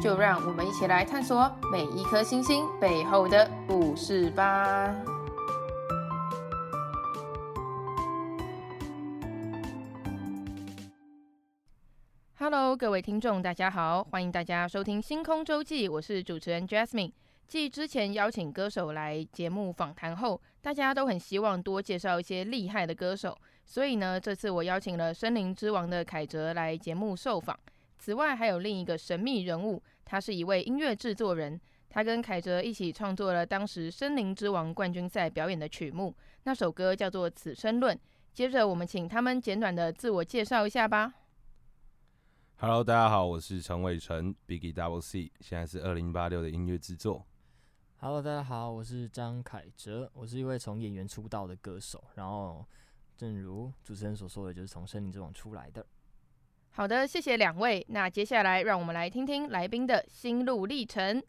就让我们一起来探索每一颗星星背后的故事吧。Hello，各位听众，大家好，欢迎大家收听《星空周记》，我是主持人 Jasmine。继之前邀请歌手来节目访谈后，大家都很希望多介绍一些厉害的歌手，所以呢，这次我邀请了《森林之王》的凯哲来节目受访。此外，还有另一个神秘人物，他是一位音乐制作人，他跟凯哲一起创作了当时《森林之王》冠军赛表演的曲目，那首歌叫做《此生论》。接着，我们请他们简短的自我介绍一下吧。Hello，大家好，我是陈伟成，Biggie Double C，现在是二零八六的音乐制作。Hello，大家好，我是张凯哲，我是一位从演员出道的歌手，然后正如主持人所说的，就是从森林之王出来的。好的，谢谢两位。那接下来让我们来听听来宾的心路历程。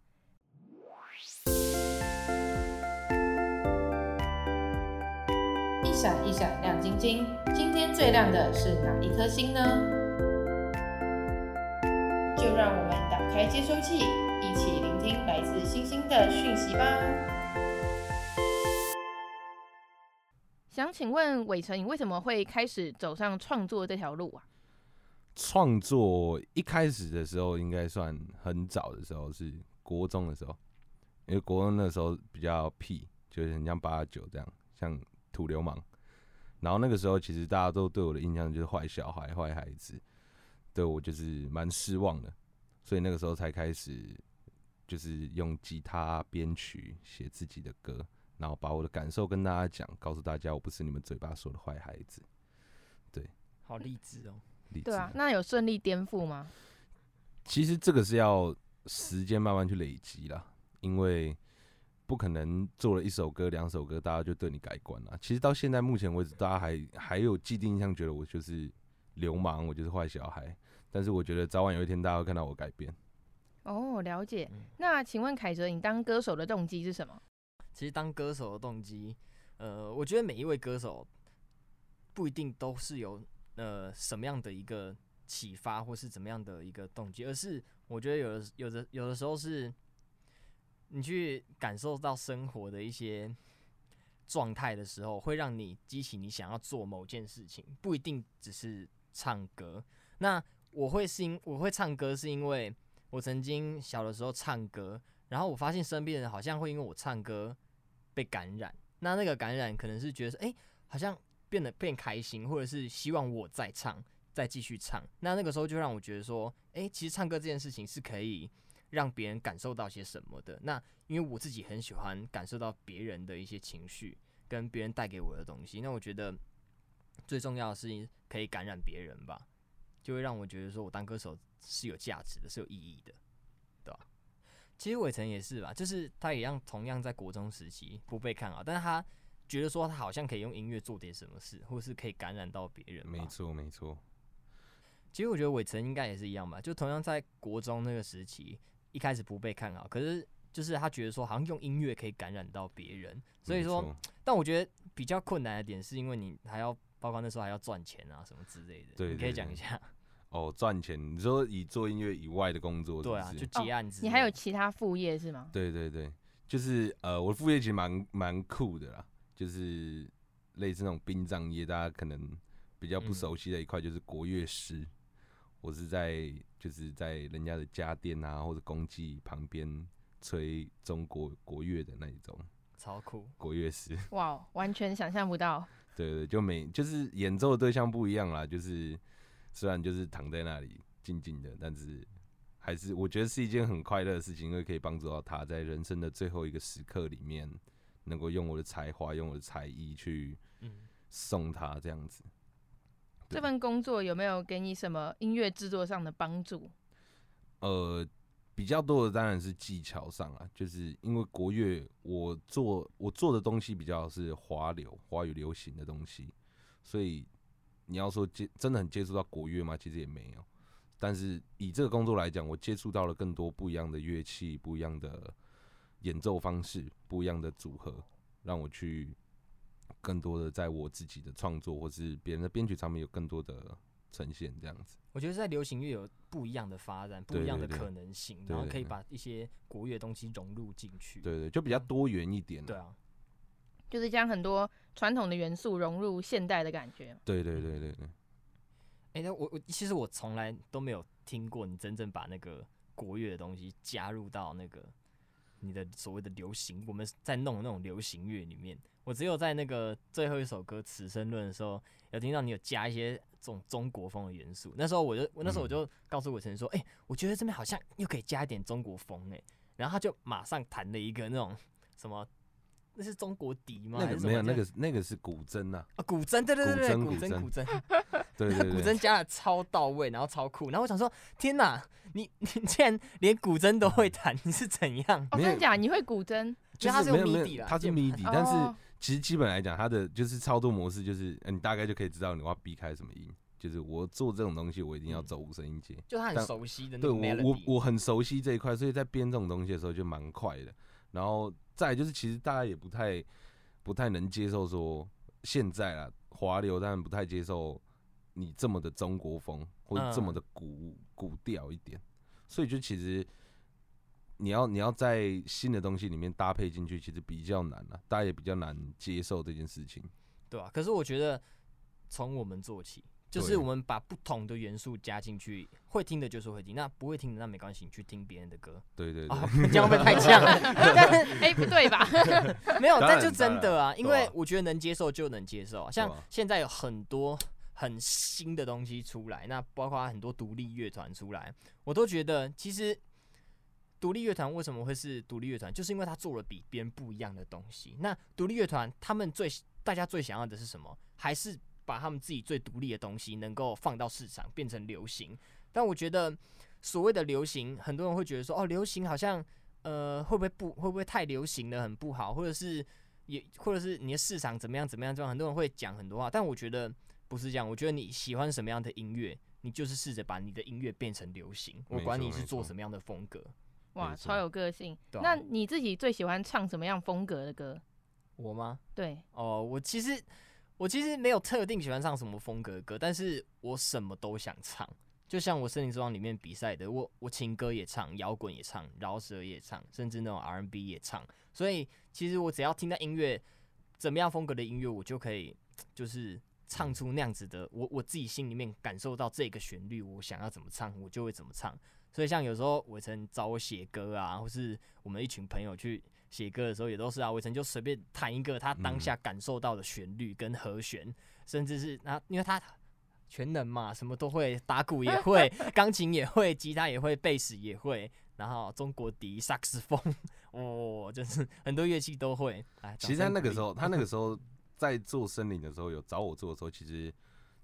一闪一闪亮晶晶，今天最亮的是哪一颗星呢？就让我们打开接收器。一起聆听来自星星的讯息吧。想请问伟成，你为什么会开始走上创作这条路啊？创作一开始的时候，应该算很早的时候，是国中的时候，因为国中那时候比较屁，就是很像八九这样，像土流氓。然后那个时候，其实大家都对我的印象就是坏小孩、坏孩子，对我就是蛮失望的，所以那个时候才开始。就是用吉他编曲写自己的歌，然后把我的感受跟大家讲，告诉大家我不是你们嘴巴说的坏孩子。对，好励志哦。对啊，那有顺利颠覆吗？其实这个是要时间慢慢去累积啦，因为不可能做了一首歌、两首歌，大家就对你改观了。其实到现在目前为止，大家还还有既定印象，觉得我就是流氓，我就是坏小孩。但是我觉得早晚有一天，大家会看到我改变。哦，了解。那请问凯哲，你当歌手的动机是什么？其实当歌手的动机，呃，我觉得每一位歌手不一定都是有呃什么样的一个启发，或是怎么样的一个动机，而是我觉得有的有的有的时候是，你去感受到生活的一些状态的时候，会让你激起你想要做某件事情，不一定只是唱歌。那我会是因我会唱歌是因为。我曾经小的时候唱歌，然后我发现身边人好像会因为我唱歌被感染。那那个感染可能是觉得，哎、好像变得变开心，或者是希望我再唱，再继续唱。那那个时候就让我觉得说，哎、其实唱歌这件事情是可以让别人感受到些什么的。那因为我自己很喜欢感受到别人的一些情绪，跟别人带给我的东西。那我觉得最重要的是可以感染别人吧。就会让我觉得说，我当歌手是有价值的，是有意义的，对吧？其实伟成也是吧，就是他一样，同样在国中时期不被看好，但是他觉得说他好像可以用音乐做点什么事，或是可以感染到别人。没错，没错。其实我觉得伟成应该也是一样吧，就同样在国中那个时期，一开始不被看好，可是就是他觉得说，好像用音乐可以感染到别人。所以说，但我觉得比较困难的点是因为你还要。包括那时候还要赚钱啊，什么之类的，对，你可以讲一下。哦，赚钱，你说以做音乐以外的工作是是？对啊，就接案子。你还有其他副业是吗？对对对，就是呃，我的副业其实蛮蛮酷的啦，就是类似那种殡葬业，大家可能比较不熟悉的一块，就是国乐师。嗯、我是在就是在人家的家电啊或者公祭旁边吹中国国乐的那一种，超酷，国乐师。哇，完全想象不到。对对，就每就是演奏的对象不一样啦，就是虽然就是躺在那里静静的，但是还是我觉得是一件很快乐的事情，因为可以帮助到他在人生的最后一个时刻里面，能够用我的才华、用我的才艺去送他这样子。这份工作有没有给你什么音乐制作上的帮助？呃，比较多的当然是技巧上啊，就是因为国乐我做我做的东西比较是华流华语流行的东西，所以你要说接真的很接触到国乐吗？其实也没有。但是以这个工作来讲，我接触到了更多不一样的乐器、不一样的演奏方式、不一样的组合，让我去更多的在我自己的创作或是别人的编曲上面有更多的。呈现这样子，我觉得在流行乐有不一样的发展，不一样的可能性，然后可以把一些国乐东西融入进去。对，对对，就比较多元一点。对啊，就是将很多传统的元素融入现代的感觉。对对对对对。哎、欸，那我我其实我从来都没有听过你真正把那个国乐的东西加入到那个你的所谓的流行，我们在弄那种流行乐里面。我只有在那个最后一首歌《此生论》的时候，有听到你有加一些这种中国风的元素。那时候我就，我那时候我就告诉我成说：“哎、欸，我觉得这边好像又可以加一点中国风。”哎，然后他就马上弹了一个那种什么，那是中国笛吗？那个没有，那个那个是古筝呐。啊，古筝，对对对对，古筝古筝，对对对，古筝加的 超到位，然后超酷。然后我想说，天哪，你你竟然连古筝都会弹，你是怎样？哦，真的假？你会古筝？就是它是 MIDI 啦，它是 MIDI，但是。其实基本来讲，它的就是操作模式，就是你大概就可以知道你要避开什么音。就是我做这种东西，我一定要走五声音阶，就他很熟悉的。对我我我很熟悉这一块，所以在编这种东西的时候就蛮快的。然后再就是，其实大家也不太不太能接受说现在啊华流，当然不太接受你这么的中国风或者这么的古古调一点，所以就其实。你要你要在新的东西里面搭配进去，其实比较难啊，大家也比较难接受这件事情，对啊，可是我觉得从我们做起，就是我们把不同的元素加进去，会听的就是会听，那不会听的那没关系，你去听别人的歌。对对对，哦、这样会不会太像？哎、欸，不对吧？没有，但就真的啊，因为我觉得能接受就能接受，啊像现在有很多很新的东西出来，那包括很多独立乐团出来，我都觉得其实。独立乐团为什么会是独立乐团？就是因为他做了比别人不一样的东西。那独立乐团他们最大家最想要的是什么？还是把他们自己最独立的东西能够放到市场变成流行？但我觉得所谓的流行，很多人会觉得说哦，流行好像呃会不会不会不会太流行了，很不好，或者是也或者是你的市场怎么样怎么样这样，很多人会讲很多话。但我觉得不是这样。我觉得你喜欢什么样的音乐，你就是试着把你的音乐变成流行。我管你是做什么样的风格。哇，超有个性！那你自己最喜欢唱什么样风格的歌？我吗？对，哦，我其实我其实没有特定喜欢唱什么风格的歌，但是我什么都想唱。就像我《森林之王》里面比赛的，我我情歌也唱，摇滚也唱，饶舌也唱，甚至那种 R&B 也唱。所以其实我只要听到音乐，怎么样风格的音乐，我就可以就是唱出那样子的。我我自己心里面感受到这个旋律，我想要怎么唱，我就会怎么唱。所以像有时候伟成找我写歌啊，或是我们一群朋友去写歌的时候，也都是啊，伟成就随便弹一个他当下感受到的旋律跟和弦，嗯、甚至是那因为他全能嘛，什么都会，打鼓也会，钢琴也会，吉他也会，贝斯也会，然后中国笛、萨克斯风，哦，就是很多乐器都会。其实他那个时候，他那个时候在做森林的时候，有找我做的时候，其实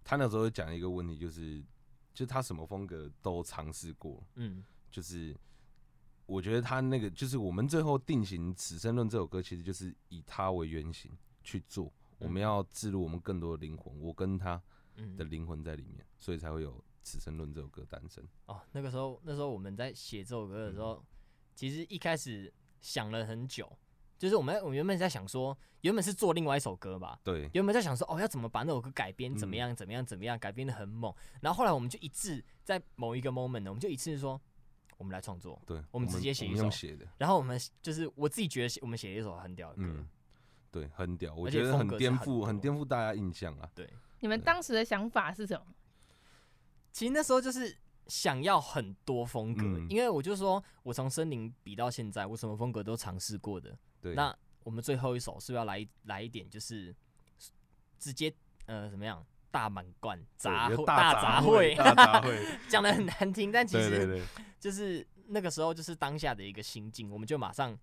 他那时候讲一个问题，就是。就他什么风格都尝试过，嗯，就是我觉得他那个，就是我们最后定型《此生论》这首歌，其实就是以他为原型去做。我们要置入我们更多的灵魂，我跟他的灵魂在里面，所以才会有《此生论》这首歌诞生。哦，那个时候，那时候我们在写这首歌的时候，其实一开始想了很久。就是我们，我原本在想说，原本是做另外一首歌吧。对。原本在想说，哦，要怎么把那首歌改编，怎么样，怎么样，怎么样，改编的很猛。然后后来我们就一致在某一个 moment 呢，我们就一致说，我们来创作。对。我们直接写一首。写的。然后我们就是我自己觉得，我们写了一首很屌的歌。嗯。对，很屌，我觉得很颠覆，很颠覆大家印象啊。对。你们当时的想法是什么？其实那时候就是想要很多风格，因为我就说我从森林比到现在，我什么风格都尝试过的。对，那我们最后一首是不是要来来一点，就是直接呃怎么样大满贯杂大杂烩，讲的很难听，但其实就是那个时候就是当下的一个心境，我们就马上，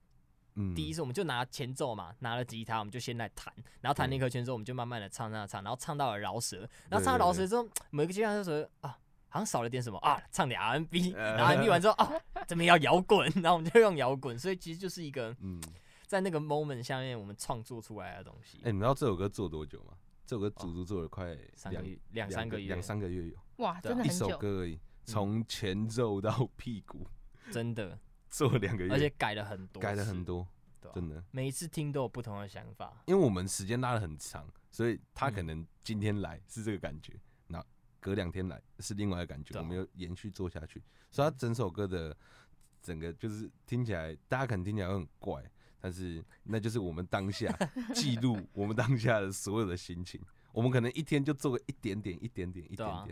第一次我们就拿前奏嘛，拿了吉他，我们就先来弹，然后弹那颗前奏，我们就慢慢的唱唱唱，然后唱到了饶舌，然后唱到饶舌之后，每个阶段就说啊。好像少了点什么啊，唱点 R&B，然后 R&B 完之后啊，这边要摇滚，然后我们就用摇滚，所以其实就是一个嗯，在那个 moment 下面我们创作出来的东西。哎、欸，你知道这首歌做多久吗？这首歌足足做了快两三个月，两三个月，两三个月有。哇，真的很久。首歌而已，从前奏到屁股，真的，做了两个月，而且改了很多，改了很多，对啊。真的。每一次听都有不同的想法。因为我们时间拉的很长，所以他可能今天来是这个感觉，那、隔两天来是另外一个感觉，对啊。我们又延续做下去，所以他整首歌的整个就是听起来，大家可能听起来会很怪，但是那就是我们当下 记录我们当下的所有的心情。我们可能一天就做个一点点、一点点、一点点、啊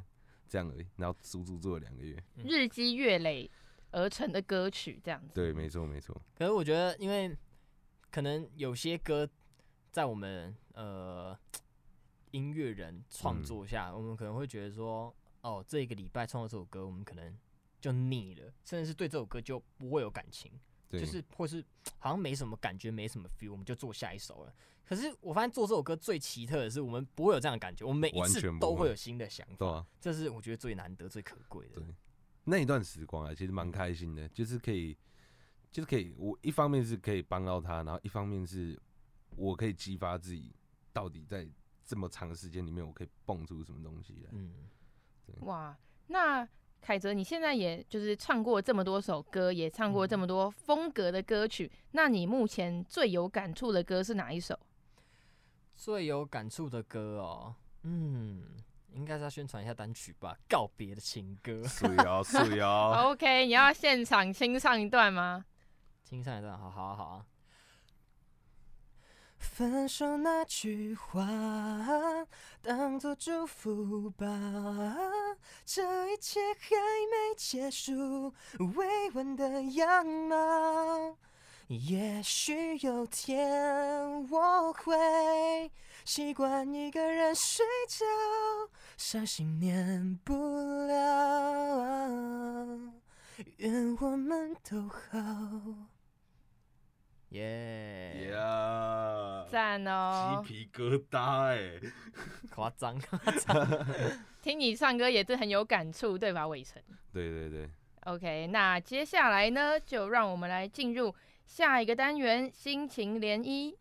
这样而已，然后足足做了两个月。日积月累而成的歌曲，这样子。对，没错，没错。可是我觉得，因为可能有些歌在我们呃音乐人创作下，嗯我们可能会觉得说，哦，这一个礼拜创作这首歌，我们可能就腻了，甚至是对这首歌就不会有感情，对，就是或是好像没什么感觉，没什么 feel，我们就做下一首了。可是我发现做这首歌最奇特的是，我们不会有这样的感觉，我们每一次都会有新的想法，对啊，这是我觉得最难得、最可贵的对。那一段时光啊，其实蛮开心的，就是可以，就是可以，我一方面是可以帮到他，然后一方面是我可以激发自己，到底在这么长的时间里面，我可以蹦出什么东西来。嗯，哇，那凯泽，你现在也就是唱过这么多首歌，也唱过这么多风格的歌曲，那你目前最有感触的歌是哪一首？最有感触的歌哦，嗯，应该是要宣传一下单曲吧，《告别的情歌》。素瑶。素瑶。OK，你要现场清唱一段吗？清唱一段，好好好啊。分手那句话，当作祝福吧，这一切还没结束，未完的样貌。也许有天我会习惯一个人睡觉，伤心免不了，愿我们都好。耶！呀，赞哦！鸡皮疙瘩哎，夸张夸张。听你唱歌也是很有感触，对吧，伟成？对对对，OK，那接下来呢，就让我们来进入下一个单元——心情涟漪。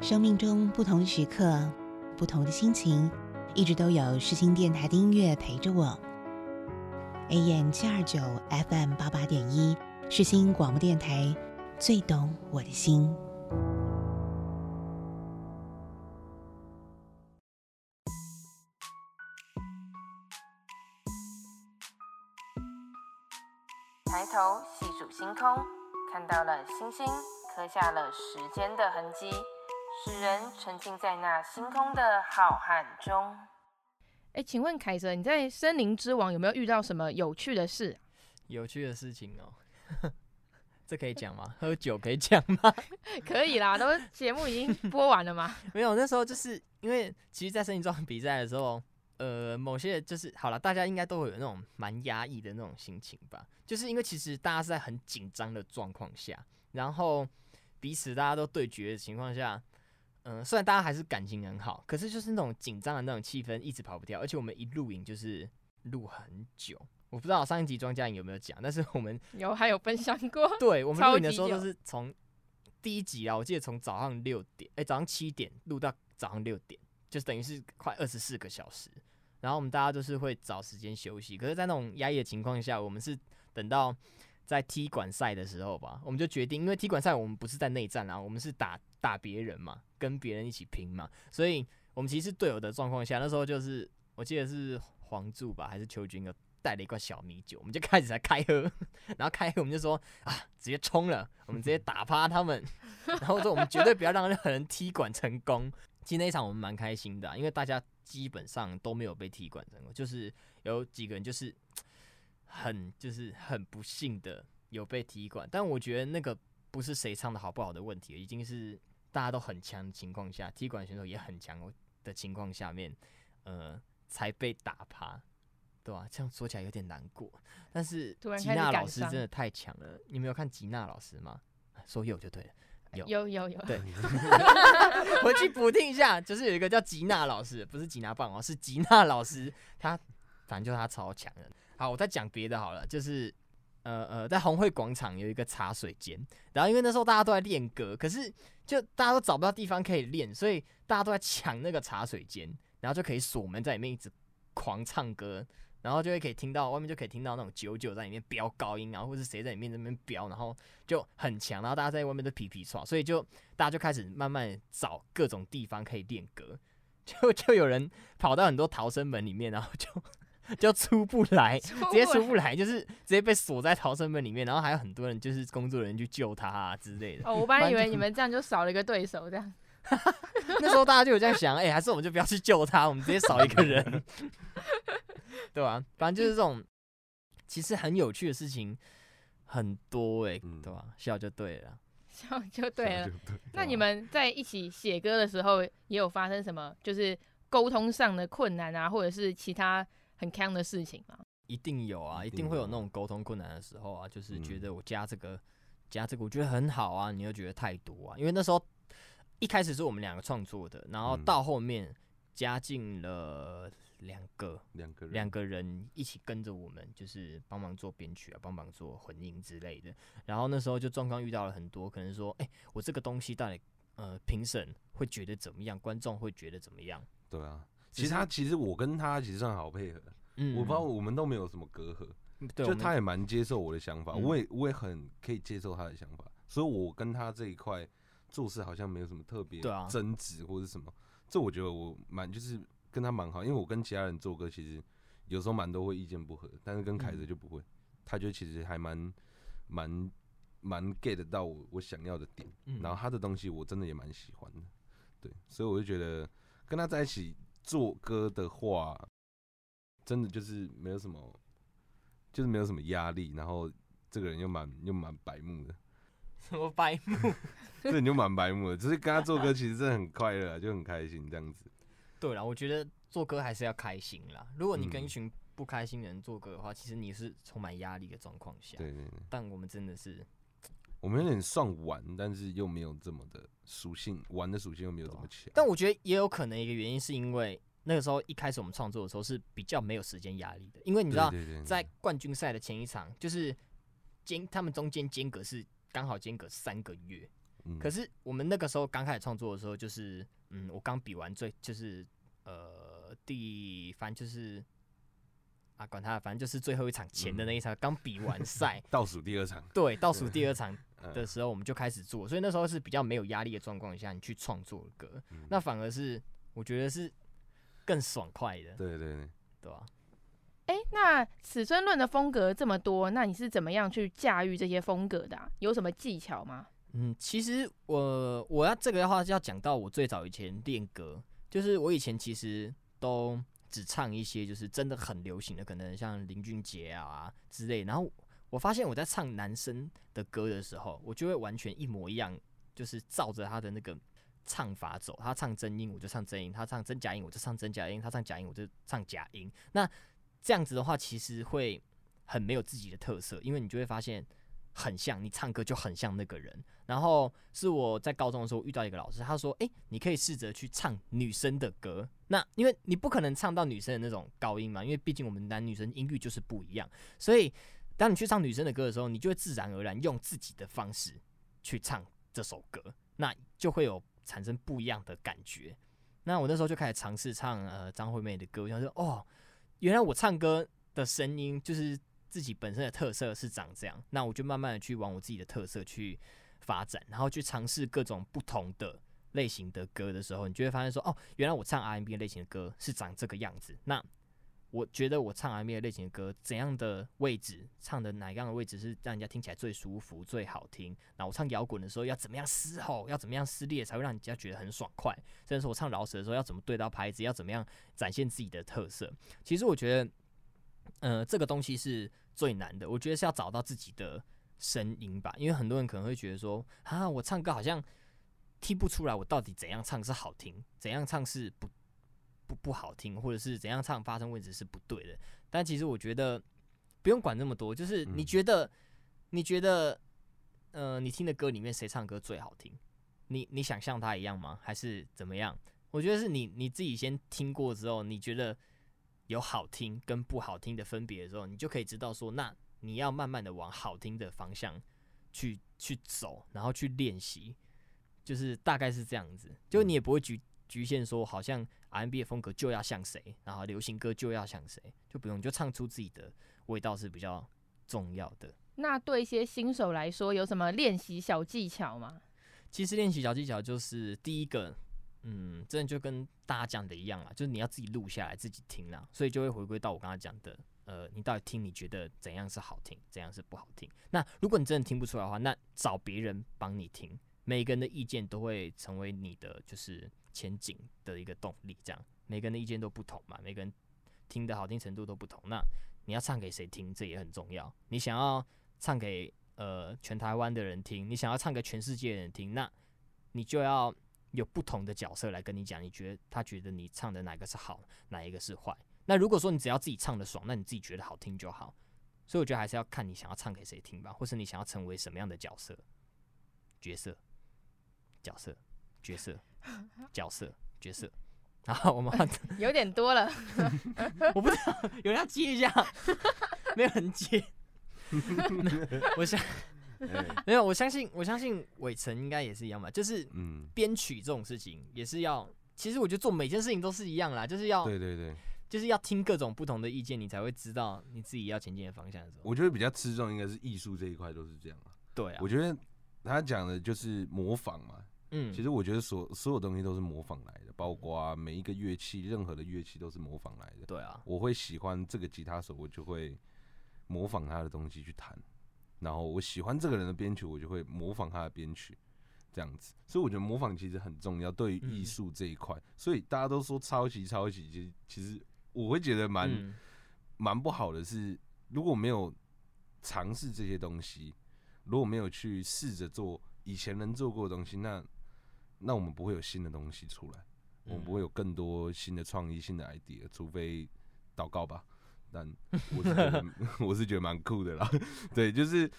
生命中不同的时刻，不同的心情，一直都有世新电台的音乐陪着我。AM 七二九，FM 八八点一，世新广播电台，最懂我的心。抬头细数星空，看到了星星，刻下了时间的痕迹，使人沉浸在那星空的浩瀚中。哎，请问凯泽，你在森林之王有没有遇到什么有趣的事？有趣的事情哦，这可以讲吗？喝酒可以讲吗？可以啦，都节目已经播完了吗？没有，那时候就是因为其实，在森林之王比赛的时候，呃，某些就是好了，大家应该都会有那种蛮压抑的那种心情吧，就是因为其实大家是在很紧张的状况下，然后彼此大家都对决的情况下。嗯、呃，虽然大家还是感情很好，可是就是那种紧张的那种气氛一直跑不掉，而且我们一录影就是录很久。我不知道上一集庄家颖有没有讲，但是我们 有还有分享过。对，我们录影的时候超级久都是从第一集啊，我记得从早上六点，哎、欸，早上七点录到早上六点，就是等于是快二十四个小时。然后我们大家都是会找时间休息，可是，在那种压抑的情况下，我们是等到在踢馆赛的时候吧，我们就决定，因为踢馆赛我们不是在内战啊，我们是打打别人嘛。跟别人一起拼嘛，所以我们其实是队友的状况下，那时候就是我记得是黄柱吧，还是邱军，带了一罐小米酒，我们就 开始在开喝，然后开喝我们就说啊，直接冲了，我们直接打趴他们，然后说我们绝对不要让任何人踢馆成功。其实那一场我们蛮开心的，因为大家基本上都没有被踢馆成功，就是有几个人就是 很就是很不幸的有被踢馆，但我觉得那个不是谁唱的好不好的问题，已经是。大家都很强的情况下，踢馆选手也很强的情况下面，呃，才被打趴，对吧、啊？这样说起来有点难过。但是吉娜老师真的太强了，你没有看吉娜老师吗？说有就对了，有有有有。对，回去补听一下，就是有一个叫吉娜老师，不是吉娜棒哦，是吉娜老师，他反正就他超强的。好，我再讲别的好了，就是呃呃，在红会广场有一个茶水间，然后因为那时候大家都在练歌，可是就大家都找不到地方可以练，所以大家都在抢那个茶水间，然后就可以锁门在里面一直狂唱歌，然后就会可以听到外面就可以听到那种九九在里面飙高音，然后或是谁在里面那边飙，然后就很强，然后大家在外面都皮皮耍，所以就大家就开始慢慢找各种地方可以练歌，就就有人跑到很多逃生门里面，然后就。就出不来，直接出不来，就是直接被锁在逃生门里面，然后还有很多人就是工作人员去救他啊之类的。哦，我本来以为你们这样就少了一个对手，这样。那时候大家就有这样想，哎、欸，还是我们就不要去救他，我们直接少一个人，对吧、啊？反正就是这种，其实很有趣的事情很多哎、欸，嗯、对吧、啊？笑就对了，笑就对了。那你们在一起写歌的时候，也有发生什么就是沟通上的困难啊，或者是其他？很坑的事情吗？一定有啊，一定会有那种沟通困难的时候啊，就是觉得我加这个、嗯、加这个，我觉得很好啊，你又觉得太多啊。因为那时候一开始是我们两个创作的，然后到后面加进了两个两个人两个人一起跟着我们，就是帮忙做编曲啊，帮忙做混音之类的。然后那时候就状况遇到了很多，可能说，哎、欸，我这个东西到底呃评审会觉得怎么样，观众会觉得怎么样？对啊。其实他其实我跟他其实算好配合，嗯，我不知道我们都没有什么隔阂，就他也蛮接受我的想法，我也我也很可以接受他的想法，所以我跟他这一块做事好像没有什么特别争执或者什么，这我觉得我蛮就是跟他蛮好，因为我跟其他人做歌其实有时候蛮多会意见不合，但是跟凯子就不会，他就其实还蛮蛮蛮 get 到我我想要的点，然后他的东西我真的也蛮喜欢的，对，所以我就觉得跟他在一起。做歌的话，真的就是没有什么，就是没有什么压力。然后这个人又蛮又蛮白目的，什么白目？这你就蛮白目的。只是跟他做歌，其实真的很快乐，就很开心这样子。对啦，我觉得做歌还是要开心啦。如果你跟一群不开心的人做歌的话，其实你是充满压力的状况下。对对对。但我们真的是，我们有点算玩，但是又没有这么的。属性玩的属性又没有这么强，但我觉得也有可能一个原因是因为那个时候一开始我们创作的时候是比较没有时间压力的，因为你知道在冠军赛的前一场就是间他们中间间隔是刚好间隔三个月，可是我们那个时候刚开始创作的时候就是嗯，我刚比完最就是呃第反正就是啊管他反正就是最后一场前的那一场刚比完赛 倒数第二场，对，倒数第二场。的时候我们就开始做，所以那时候是比较没有压力的状况下，你去创作歌，嗯、那反而是我觉得是更爽快的。对对对，对吧？哎，那此生论的风格这么多，那你是怎么样去驾驭这些风格的、啊？有什么技巧吗？嗯，其实我我要这个的话就要讲到我最早以前练歌，就是我以前其实都只唱一些就是真的很流行的，可能像林俊杰啊之类，然后。我发现我在唱男生的歌的时候，我就会完全一模一样，就是照着他的那个唱法走。他唱真音，我就唱真音；他唱真假音，我就唱真假音；他唱假音，我就唱假音。那这样子的话，其实会很没有自己的特色，因为你就会发现很像，你唱歌就很像那个人。然后是我在高中的时候遇到一个老师，他说：“诶，你可以试着去唱女生的歌。那因为你不可能唱到女生的那种高音嘛，因为毕竟我们男女生音域就是不一样，所以。”当你去唱女生的歌的时候，你就会自然而然用自己的方式去唱这首歌，那就会有产生不一样的感觉。那我那时候就开始尝试唱呃张惠妹的歌，我想说哦，原来我唱歌的声音就是自己本身的特色是长这样。那我就慢慢的去往我自己的特色去发展，然后去尝试各种不同的类型的歌的时候，你就会发现说哦，原来我唱 R&B 类型的歌是长这个样子。那我觉得我唱 R&B 类型的歌，怎样的位置唱的哪样的位置是让人家听起来最舒服、最好听？那我唱摇滚的时候要怎么样嘶吼，要怎么样撕裂才会让人家觉得很爽快？甚至说我唱饶舌的时候要怎么对到拍子，要怎么样展现自己的特色？其实我觉得，呃，这个东西是最难的。我觉得是要找到自己的声音吧，因为很多人可能会觉得说，啊，我唱歌好像听不出来我到底怎样唱是好听，怎样唱是不。不不好听，或者是怎样唱发声位置是不对的。但其实我觉得不用管那么多，就是你觉得，嗯、你觉得，呃，你听的歌里面谁唱歌最好听？你你想像他一样吗？还是怎么样？我觉得是你你自己先听过之后，你觉得有好听跟不好听的分别的时候，你就可以知道说，那你要慢慢的往好听的方向去去走，然后去练习，就是大概是这样子。就你也不会局局限说，好像 R&B 的风格就要像谁，然后流行歌就要像谁，就不用，就唱出自己的味道是比较重要的。那对一些新手来说，有什么练习小技巧吗？其实练习小技巧就是第一个，嗯，真的就跟大家讲的一样啊，就是你要自己录下来，自己听啦，所以就会回归到我刚才讲的，呃，你到底听，你觉得怎样是好听，怎样是不好听？那如果你真的听不出来的话，那找别人帮你听，每个人的意见都会成为你的就是前进的一个动力。这样，每个人的意见都不同嘛，每个人听的好听程度都不同，那你要唱给谁听，这也很重要。你想要唱给呃，全台湾的人听，你想要唱给全世界的人听，那你就要有不同的角色来跟你讲，你觉得他觉得你唱的哪个是好，哪一个是坏？那如果说你只要自己唱的爽，那你自己觉得好听就好。所以我觉得还是要看你想要唱给谁听吧，或是你想要成为什么样的角色、角色、角色、角色、角色、角色。然后我们 有点多了，我不知道有人要接一下，没有人接。我相没有，我相信，我相信伟成应该也是一样吧。就是，嗯，编曲这种事情也是要，其实我觉得做每件事情都是一样啦，就是要，对对对，就是要听各种不同的意见，你才会知道你自己要前进的方向是什么。我觉得比较吃重应该是艺术这一块都是这样啊。对啊，我觉得他讲的就是模仿嘛。嗯，其实我觉得所所有东西都是模仿来的，包括每一个乐器，任何的乐器都是模仿来的。对啊，我会喜欢这个吉他手，我就会。模仿他的东西去弹，然后我喜欢这个人的编曲，我就会模仿他的编曲，这样子。所以我觉得模仿其实很重要，对于艺术这一块。所以大家都说抄袭，抄袭，其实其实我会觉得蛮蛮不好的。是如果没有尝试这些东西，如果没有去试着做以前人做过的东西，那那我们不会有新的东西出来，我们不会有更多新的创意、新的 idea，除非祷告吧。但我是觉得 我是觉得蛮酷的啦，对，就是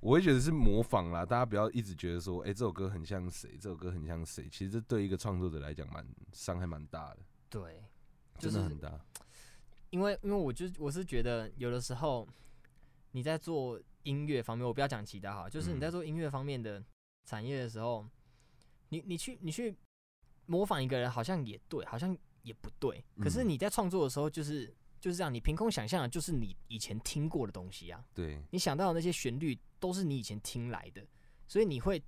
我会觉得是模仿啦，大家不要一直觉得说，哎、欸，这首歌很像谁，这首歌很像谁，其实这对一个创作者来讲，蛮伤害蛮大的。对，真的很大。因为因为我就我是觉得，有的时候你在做音乐方面，我不要讲其他哈，就是你在做音乐方面的产业的时候，你你去你去模仿一个人，好像也对，好像也不对。可是你在创作的时候，就是。就是这样，你凭空想象的，就是你以前听过的东西啊。对，你想到的那些旋律都是你以前听来的，所以你会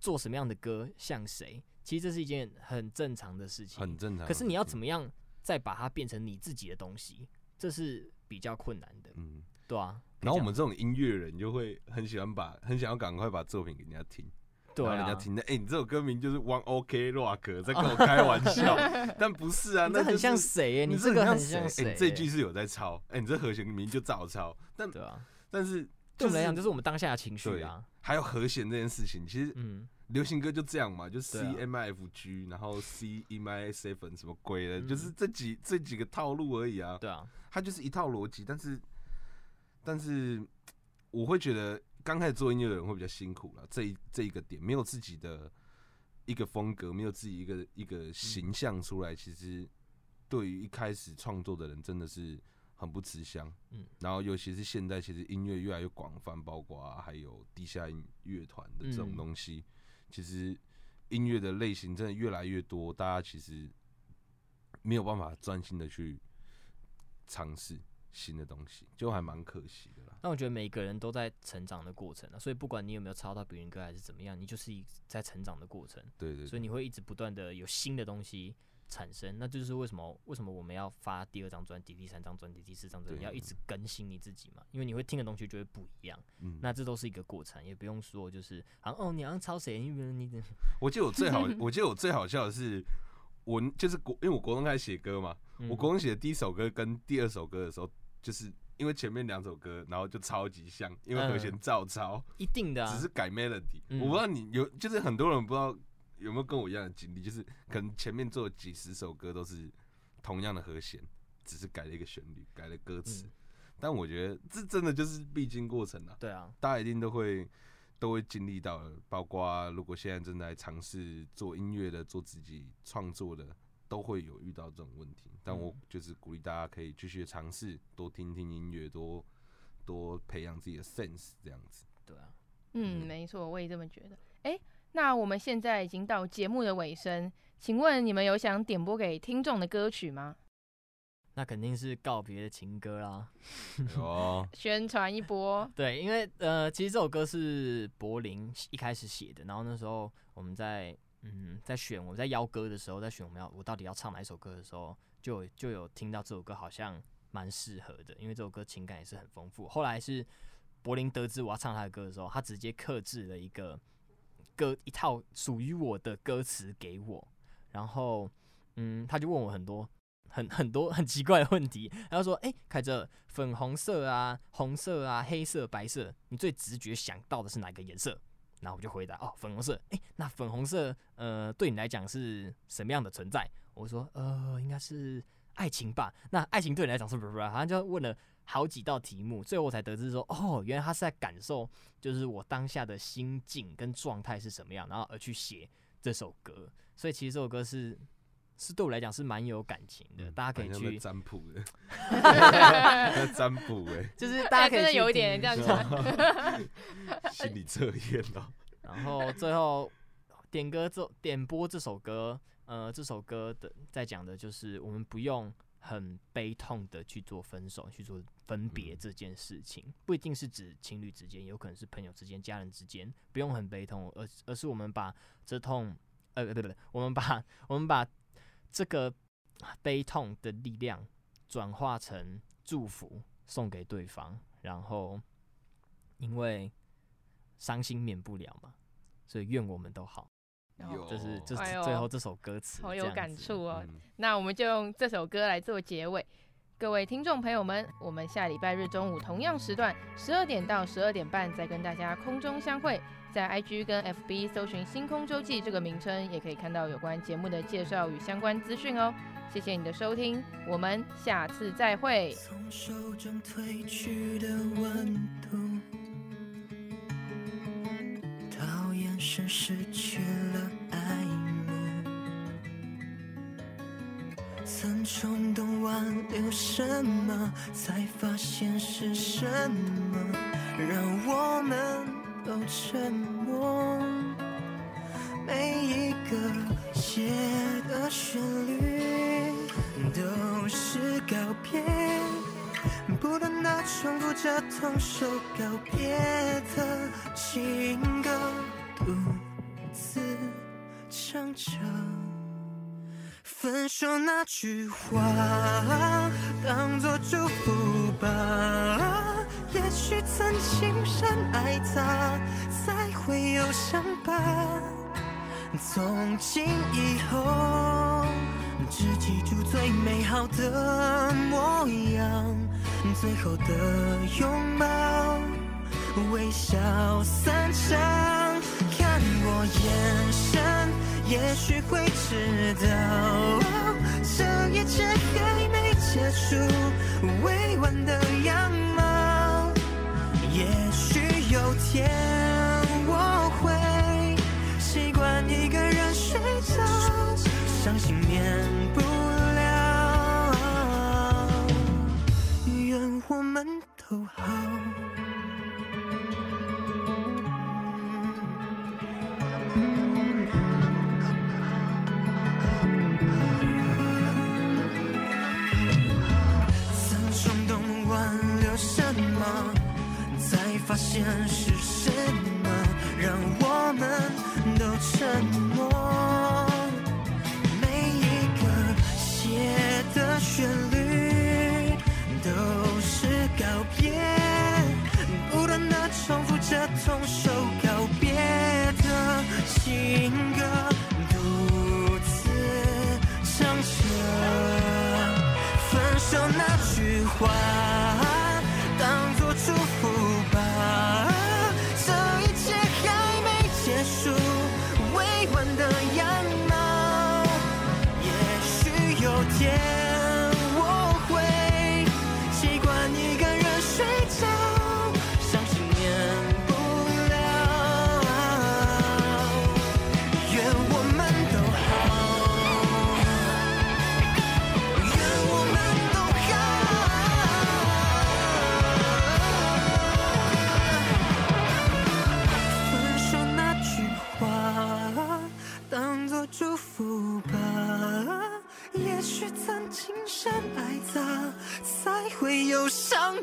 做什么样的歌，像谁？其实这是一件很正常的事情，很正常。可是你要怎么样再把它变成你自己的东西，这是比较困难的。嗯，对啊。然后我们这种音乐人就会很喜欢把，很想要赶快把作品给人家听。对啊，人家听的，哎、欸，你这首歌名就是 One OK Rock，在 跟我开玩笑，但不是啊，那很像谁、欸？你这个很像谁、这句是有在抄，哎、欸，你这和弦名就照抄，但对啊，但是、就是、对我们来讲，就是我们当下的情绪啊。还有和弦这件事情，其实，嗯，流行歌就这样嘛，就 C M I F G，然后 C E M I Seven 什么鬼的，就是这几这几个套路而已啊。对啊，它就是一套逻辑，但是，但是我会觉得。刚开始做音乐的人会比较辛苦了，这一这一个点没有自己的一个风格，没有自己一个一个形象出来，其实对于一开始创作的人真的是很不吃香。嗯，然后尤其是现在，其实音乐越来越广泛，包括还有地下音乐团的这种东西，其实音乐的类型真的越来越多，大家其实没有办法专心的去尝试新的东西，就还蛮可惜的啦。那我觉得每个人都在成长的过程啊，所以不管你有没有抄到别人歌还是怎么样，你就是一在成长的过程。对对，对。所以你会一直不断的有新的东西产生，那就是为什么为什么我们要发第二张专辑、第三张专辑、第四张专辑，你要一直更新你自己嘛？因为你会听的东西就会不一样。嗯。那这都是一个过程，也不用说就是啊哦，你要抄谁？因为你 我记得我最好，我记得我最好笑的是，我就是国，因为我国中开始写歌嘛，嗯、我国中写的第一首歌跟第二首歌的时候，就是。因为前面两首歌，然后就超级像，因为和弦照抄，一定的，只是改 melody。我不知道你有，就是很多人不知道有没有跟我一样的经历，就是可能前面做几十首歌都是同样的和弦，只是改了一个旋律，改了歌词。但我觉得这真的就是必经过程啊。对啊，大家一定都会都会经历到的，包括如果现在正在尝试做音乐的，做自己创作的。都会有遇到这种问题，但我就是鼓励大家可以继续尝试，多听听音乐，多多培养自己的 sense 这样子。对啊，嗯，没错，我也这么觉得。哎、欸，那我们现在已经到节目的尾声，请问你们有想点播给听众的歌曲吗？那肯定是告别的情歌啦，哦，宣传一波。对，因为呃，其实这首歌是柏林一开始写的，然后那时候我们在嗯在选我们在邀歌的时候，在选我们要我到底要唱哪一首歌的时候，就就有听到这首歌好像蛮适合的，因为这首歌情感也是很丰富。后来是柏林得知我要唱他的歌的时候，他直接克制了一个歌一套属于我的歌词给我，然后嗯，他就问我很多。很很多很奇怪的问题，然后说：“哎、欸，凯哲，粉红色啊，红色啊，黑色、白色，你最直觉想到的是哪个颜色？”然后我就回答：“哦，粉红色。”诶，那粉红色，呃，对你来讲是什么样的存在？我说：“呃，应该是爱情吧。”那爱情对你来讲是不是？好像就问了好几道题目，最后我才得知说：“哦，原来他是在感受，就是我当下的心境跟状态是什么样，然后而去写这首歌。所以其实这首歌是。”是对我来讲是蛮有感情的，大家可以去占卜的，占卜哎，就是大家可以有一点这样子，心理测验哦。然后最后点歌这点播这首歌，呃，这首歌的在讲的就是我们不用很悲痛的去做分手，去做分别这件事情，不一定是指情侣之间，有可能是朋友之间、家人之间，不用很悲痛，而而是我们把这痛，呃，对不对，我们把我们把。这个悲痛的力量转化成祝福，送给对方。然后，因为伤心免不了嘛，所以愿我们都好。有，这是这是最后这首歌词，好有感触哦。嗯、那我们就用这首歌来做结尾。各位听众朋友们，我们下礼拜日中午同样时段，十二点到十二点半再跟大家空中相会。在 IG 跟 FB 搜寻“星空周记”这个名称，也可以看到有关节目的介绍与相关资讯哦。谢谢你的收听，我们下次再会。从手中褪去的温度，到眼神失去了爱慕，曾冲动挽留什么，才发现是什么，让我们。都沉默，每一个写的旋律都是告别，不断地重复着同首告别的情歌，独自唱着。分手那句话，当作祝福吧。也许曾经深爱他，才会有伤疤。从今以后，只记住最美好的模样，最后的拥抱，微笑散场。看我眼神，也许会我们都好。曾冲动挽留什么？才发现是什么让我们都沉默？重复着同首告别的情歌，独自唱着分手那句话。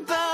会